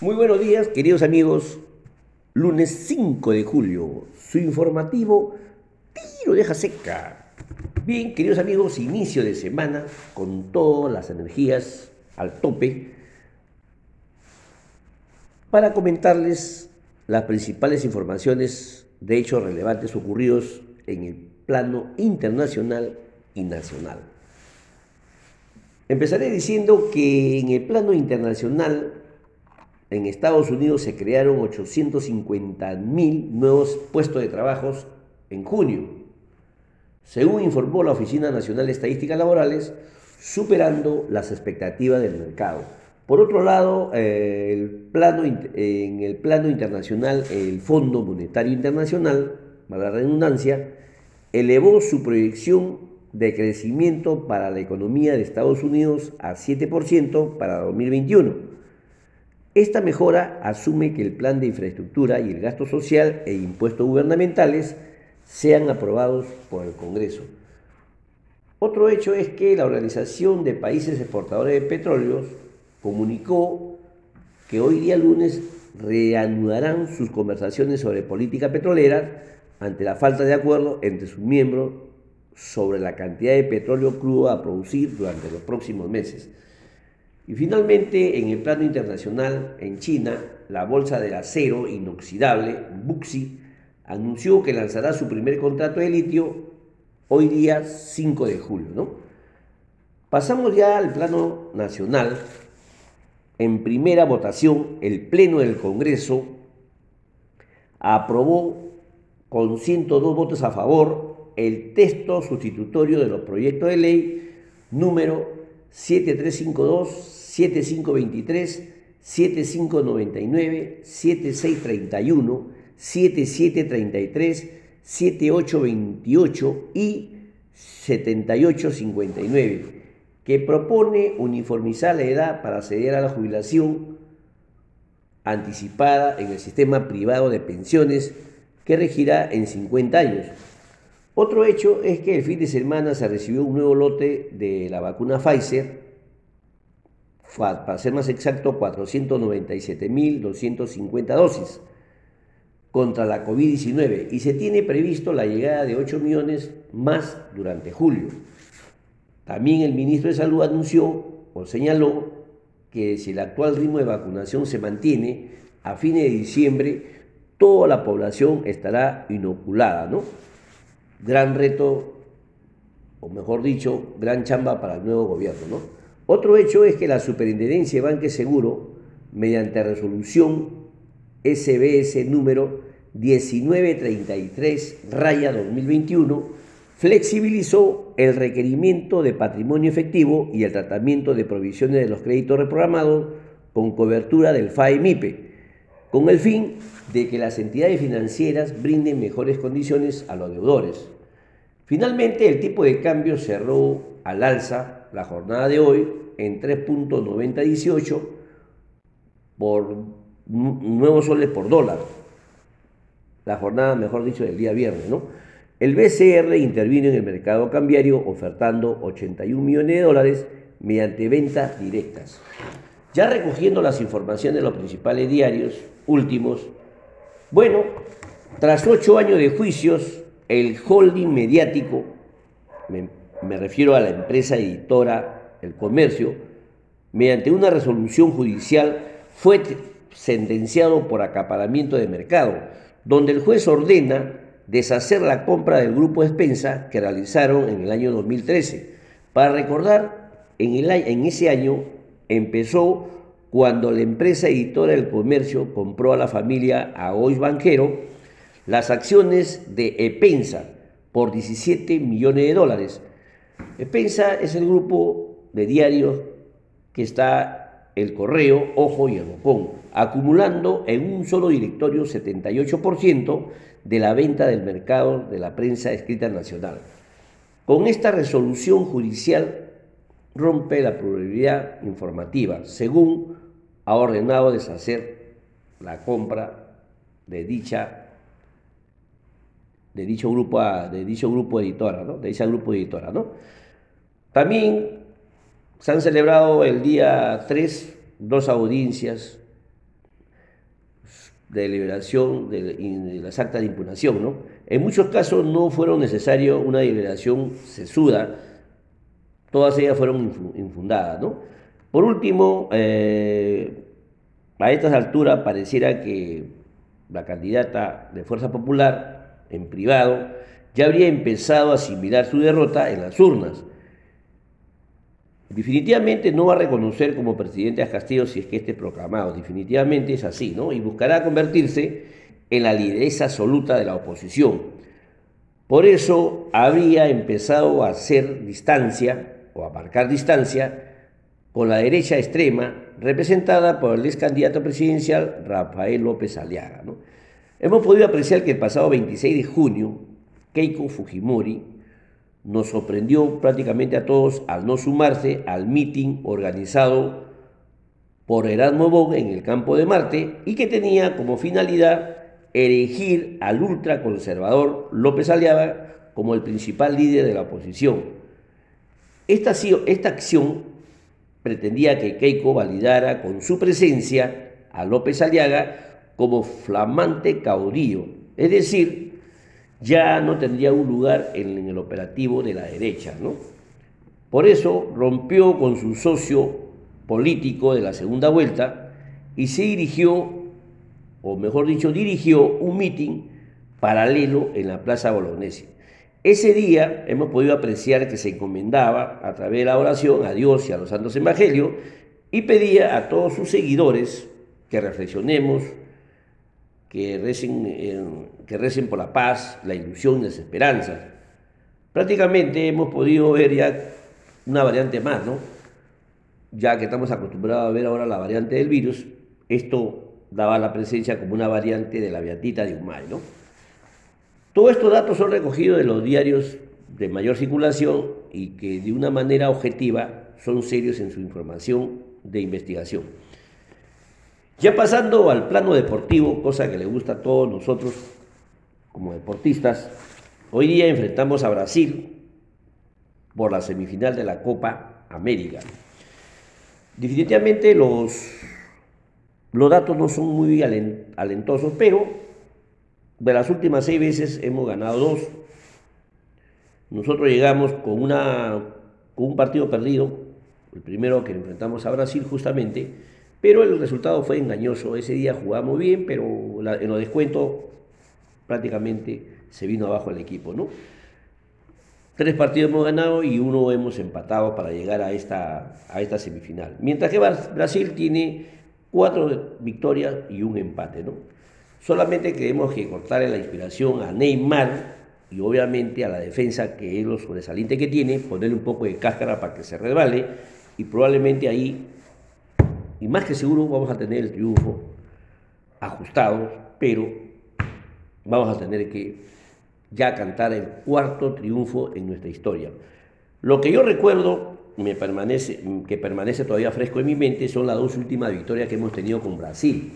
Muy buenos días, queridos amigos. Lunes 5 de julio, su informativo Tiro deja seca. Bien, queridos amigos, inicio de semana con todas las energías al tope para comentarles las principales informaciones de hechos relevantes ocurridos en el plano internacional y nacional. Empezaré diciendo que en el plano internacional, en Estados Unidos se crearon 850 mil nuevos puestos de trabajo en junio, según informó la Oficina Nacional de Estadísticas Laborales, superando las expectativas del mercado. Por otro lado, eh, el plano, en el plano internacional, el Fondo Monetario Internacional, para la redundancia, elevó su proyección de crecimiento para la economía de Estados Unidos a 7% para 2021. Esta mejora asume que el plan de infraestructura y el gasto social e impuestos gubernamentales sean aprobados por el Congreso. Otro hecho es que la Organización de Países Exportadores de Petróleos comunicó que hoy día lunes reanudarán sus conversaciones sobre política petrolera ante la falta de acuerdo entre sus miembros sobre la cantidad de petróleo crudo a producir durante los próximos meses. Y finalmente, en el plano internacional, en China, la bolsa del acero inoxidable, Buxi, anunció que lanzará su primer contrato de litio hoy día 5 de julio. ¿no? Pasamos ya al plano nacional. En primera votación, el Pleno del Congreso aprobó con 102 votos a favor el texto sustitutorio de los proyectos de ley número 7352, 7523, 7599, 7631, 7733, 7828 y 7859, que propone uniformizar la edad para acceder a la jubilación anticipada en el sistema privado de pensiones que regirá en 50 años otro hecho es que el fin de semana se recibió un nuevo lote de la vacuna Pfizer, para ser más exacto, 497.250 dosis contra la COVID-19 y se tiene previsto la llegada de 8 millones más durante julio. También el ministro de Salud anunció o señaló que si el actual ritmo de vacunación se mantiene, a fines de diciembre toda la población estará inoculada, ¿no? Gran reto, o mejor dicho, gran chamba para el nuevo gobierno. ¿no? Otro hecho es que la Superintendencia de Banque Seguro, mediante resolución SBS número 1933 raya 2021, flexibilizó el requerimiento de patrimonio efectivo y el tratamiento de provisiones de los créditos reprogramados con cobertura del FAE-MIPE, con el fin de que las entidades financieras brinden mejores condiciones a los deudores. Finalmente, el tipo de cambio cerró al alza la jornada de hoy en 3.9018 por nuevos soles por dólar. La jornada, mejor dicho, del día viernes, ¿no? El BCR intervino en el mercado cambiario ofertando 81 millones de dólares mediante ventas directas. Ya recogiendo las informaciones de los principales diarios últimos, bueno, tras ocho años de juicios, el holding mediático, me, refiero a la empresa editora El Comercio, mediante una resolución judicial fue sentenciado por acaparamiento de mercado, donde el juez ordena deshacer la compra del grupo Despensa que realizaron en el año 2013. Para recordar, en ese año empezó cuando la empresa editora del comercio compró a la familia Agois Banquero las acciones de EPENSA por 17 millones de dólares. EPENSA es el grupo de diarios que está el Correo, Ojo y el Bocón, acumulando en un solo directorio 78% de la venta del mercado de la prensa escrita nacional. Con esta resolución judicial rompe la probabilidad informativa, según ha ordenado deshacer la compra de dicha de dicho grupo, de dicho grupo editora, ¿no? de grupo editora. ¿no? También se han celebrado el día 3 dos audiencias de deliberación de, las actas de impugnación. ¿no? En muchos casos no fueron necesarios una deliberación sesuda, todas ellas fueron infundadas. ¿no? Por último, eh, a estas alturas pareciera que la candidata de Fuerza Popular, en privado, ya habría empezado a asimilar su derrota en las urnas. Definitivamente no va a reconocer como presidente a Castillo si es que esté proclamado, definitivamente es así, ¿no? Y buscará convertirse en la lideresa absoluta de la oposición. Por eso habría empezado a hacer distancia o a distancia con la derecha extrema representada por el ex candidato presidencial Rafael López Aliaga. Hemos podido apreciar que el pasado 26 de junio, Keiko Fujimori nos sorprendió prácticamente a todos al no sumarse al mitin organizado por Erasmo Bog en el campo de Marte y que tenía como finalidad erigir al ultraconservador López Aliaga como el principal líder de la oposición. Esta, acción pretendía que Keiko validara con su presencia a López Aliaga como flamante caudillo, es decir, ya no tendría un lugar en, el operativo de la derecha. ¿no? Por eso rompió con su socio político de la segunda vuelta y se dirigió, o mejor dicho, dirigió un mitin paralelo en la Plaza Bolognesi. Ese día hemos podido apreciar que se encomendaba a través de la oración a Dios y a los santos evangelios y pedía a todos sus seguidores que reflexionemos, que recen, eh, que recen por la paz, la ilusión y las esperanzas. Prácticamente hemos podido ver ya una variante más, ¿no? Ya que estamos acostumbrados a ver ahora la variante del virus, esto daba la presencia como una variante de la viatita de Humay, ¿no? Todos estos datos son recogidos de los diarios de mayor circulación y que de una manera objetiva son serios en su información de investigación. Ya pasando al plano deportivo, cosa que le gusta a todos nosotros como deportistas, hoy día enfrentamos a Brasil por la semifinal de la Copa América. Definitivamente los, los datos no son muy alentosos, pero de las últimas seis veces hemos ganado dos. Nosotros llegamos con, una, con un partido perdido, el primero que enfrentamos a Brasil justamente, pero el resultado fue engañoso. Ese día jugamos bien, pero en los descuentos prácticamente se vino abajo el equipo, ¿no? Tres partidos hemos ganado y uno hemos empatado para llegar a esta, a esta semifinal. Mientras que Brasil tiene cuatro victorias y un empate, ¿no? Solamente queremos que cortarle la inspiración a Neymar y obviamente a la defensa, que es lo sobresaliente que tiene, ponerle un poco de cáscara para que se resbale y probablemente ahí y más que seguro vamos a tener el triunfo ajustado, pero vamos a tener que ya cantar el cuarto triunfo en nuestra historia. Lo que yo recuerdo me permanece, que permanece todavía fresco en mi mente son las dos últimas victorias que hemos tenido con Brasil.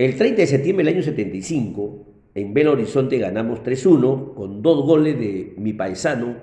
El 30 de septiembre del año 75, en Belo Horizonte ganamos 3-1 con dos goles de mi paisano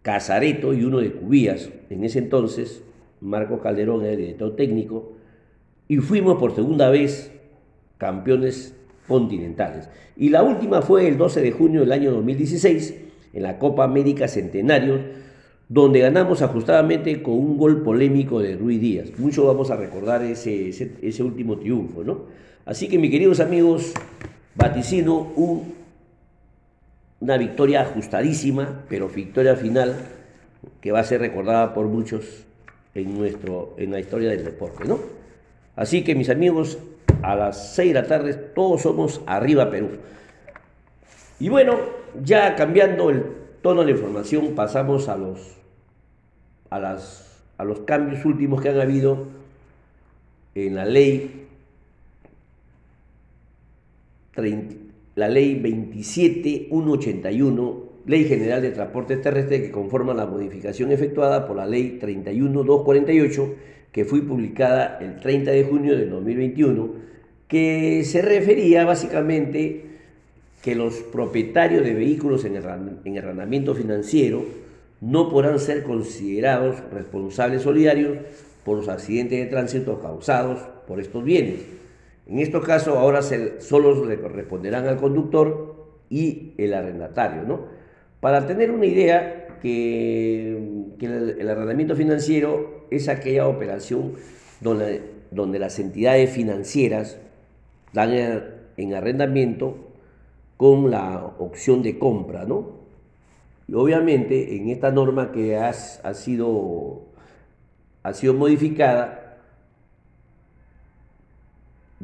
Casareto y uno de Cubías. En ese entonces Marco Calderón era el director técnico, y fuimos por segunda vez campeones continentales. Y la última fue el 12 de junio del año 2016, en la Copa América Centenario, donde ganamos ajustadamente con un gol polémico de Ruiz Díaz. Mucho vamos a recordar ese, ese, último triunfo, ¿no? Así que, mis queridos amigos, vaticino un, una victoria ajustadísima, pero victoria final que va a ser recordada por muchos en, nuestro, en la historia del deporte, ¿no? Así que mis amigos, a las 6 de la tarde todos somos arriba Perú. Y bueno, ya cambiando el tono de la información, pasamos a los, a las, a los cambios últimos que han habido en la ley, la ley 27181 Ley General de Transportes Terrestres que conforma la modificación efectuada por la Ley 31248 que fue publicada el 30 de junio de 2021, que se refería básicamente que los propietarios de vehículos en, arrendamiento financiero no podrán ser considerados responsables solidarios por los accidentes de tránsito causados por estos bienes. En estos casos ahora solo le corresponderán al conductor y el arrendatario. ¿no? Para tener una idea, que, el, arrendamiento financiero es aquella operación donde, donde las entidades financieras dan en arrendamiento con la opción de compra, ¿no? Y obviamente en esta norma que ha sido, ha sido modificada,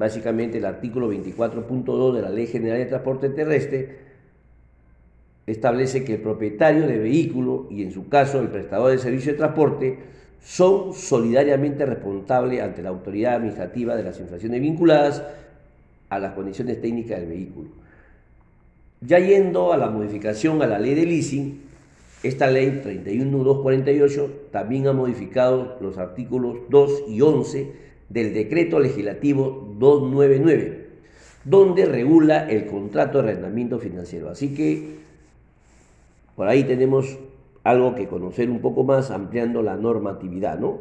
básicamente el artículo 24.2 de la Ley General de Transporte Terrestre establece que el propietario de vehículo y en su caso el prestador de servicio de transporte son solidariamente responsables ante la autoridad administrativa de las infracciones vinculadas a las condiciones técnicas del vehículo. Ya yendo a la modificación a la ley de leasing, esta ley 31248 también ha modificado los artículos 2 y 11 del decreto legislativo 299, donde regula el contrato de arrendamiento financiero. Así que por ahí tenemos algo que conocer un poco más ampliando la normatividad, ¿no?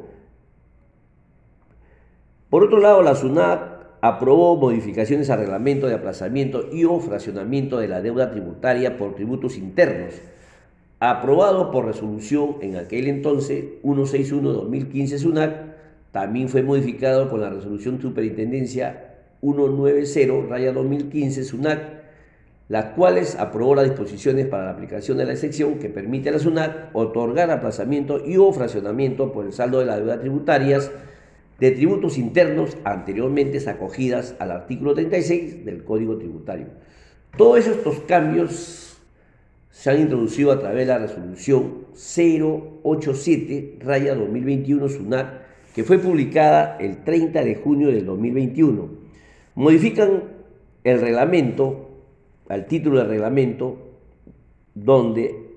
Por otro lado, la SUNAT aprobó modificaciones al reglamento de aplazamiento y o fraccionamiento de la deuda tributaria por tributos internos, aprobado por resolución en aquel entonces 161-2015 SUNAC, también fue modificado con la resolución Superintendencia 190-2015 SUNAC, las cuales aprobó las disposiciones para la aplicación de la excepción que permite a la SUNAC otorgar aplazamiento y o fraccionamiento por el saldo de la deuda tributarias de tributos internos anteriormente acogidas al artículo 36 del Código Tributario. Todos estos cambios se han introducido a través de la resolución 087-2021 SUNAT, que fue publicada el 30 de junio del 2021. Modifican el reglamento, al título del reglamento, donde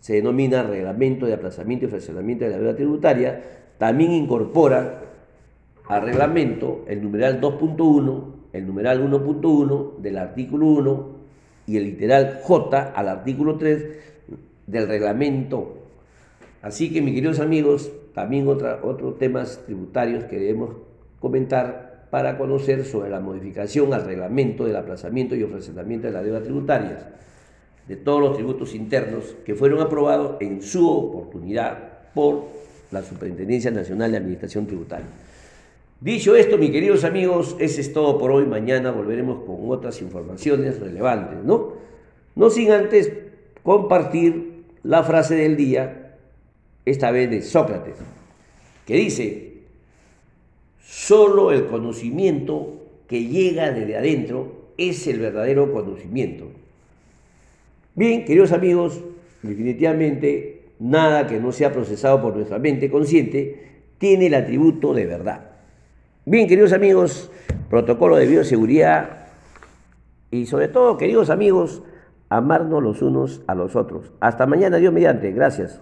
se denomina reglamento de aplazamiento y fraccionamiento de la deuda tributaria, también incorpora al reglamento el numeral 2.1, el numeral 1.1 del artículo 1 y el literal J al artículo 3 del reglamento. Así que, mis queridos amigos, también otra, otros temas tributarios que debemos comentar para conocer sobre la modificación al reglamento del aplazamiento y ofrecimiento de la deuda tributaria de todos los tributos internos que fueron aprobados en su oportunidad por la Superintendencia Nacional de Administración Tributaria. Dicho esto, mis queridos amigos, ese es todo por hoy. Mañana volveremos con otras informaciones relevantes, ¿no? No sin antes compartir la frase del día, esta vez de Sócrates, que dice, solo el conocimiento que llega desde adentro es el verdadero conocimiento. Bien, queridos amigos, definitivamente nada que no sea procesado por nuestra mente consciente tiene el atributo de verdad. Bien, queridos amigos, protocolo de bioseguridad y sobre todo, queridos amigos, amarnos los unos a los otros. Hasta mañana, Dios mediante. Gracias.